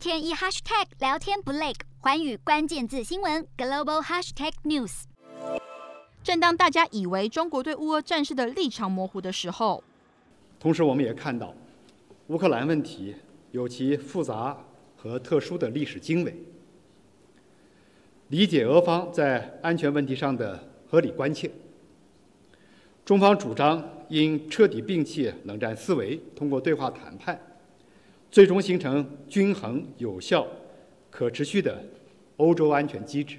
天一 hashtag 聊天不累，环宇关键字新闻 global hashtag news。正当大家以为中国对乌俄战事的立场模糊的时候，同时我们也看到，乌克兰问题有其复杂和特殊的历史经纬。理解俄方在安全问题上的合理关切，中方主张应彻底摒弃冷战思维，通过对话谈判，最终形成均衡、有效、可持续的欧洲安全机制。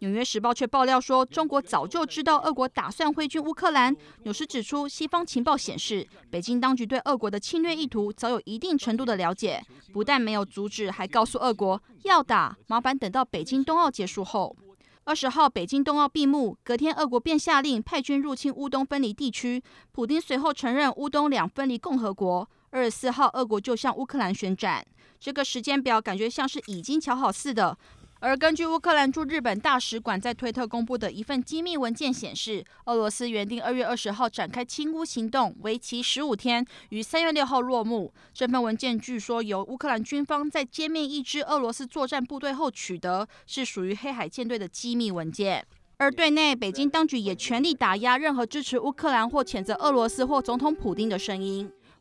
纽约时报却爆料说，中国早就知道俄国打算挥军乌克兰。有时指出，西方情报显示，北京当局对俄国的侵略意图早有一定程度的了解，不但没有阻止，还告诉俄国要打，麻烦等到北京冬奥结束后。二十号，北京冬奥闭幕，隔天俄国便下令派军入侵乌东分离地区。普丁随后承认乌东两分离共和国。二十四号，俄国就向乌克兰宣战。这个时间表感觉像是已经瞧好似的。而根据乌克兰驻日本大使馆在推特公布的一份机密文件显示，俄罗斯原定二月二十号展开清乌行动，为期十五天，于三月六号落幕。这份文件据说由乌克兰军方在歼灭一支俄罗斯作战部队后取得，是属于黑海舰队的机密文件。而对内，北京当局也全力打压任何支持乌克兰或谴责俄罗斯或总统普丁的声音。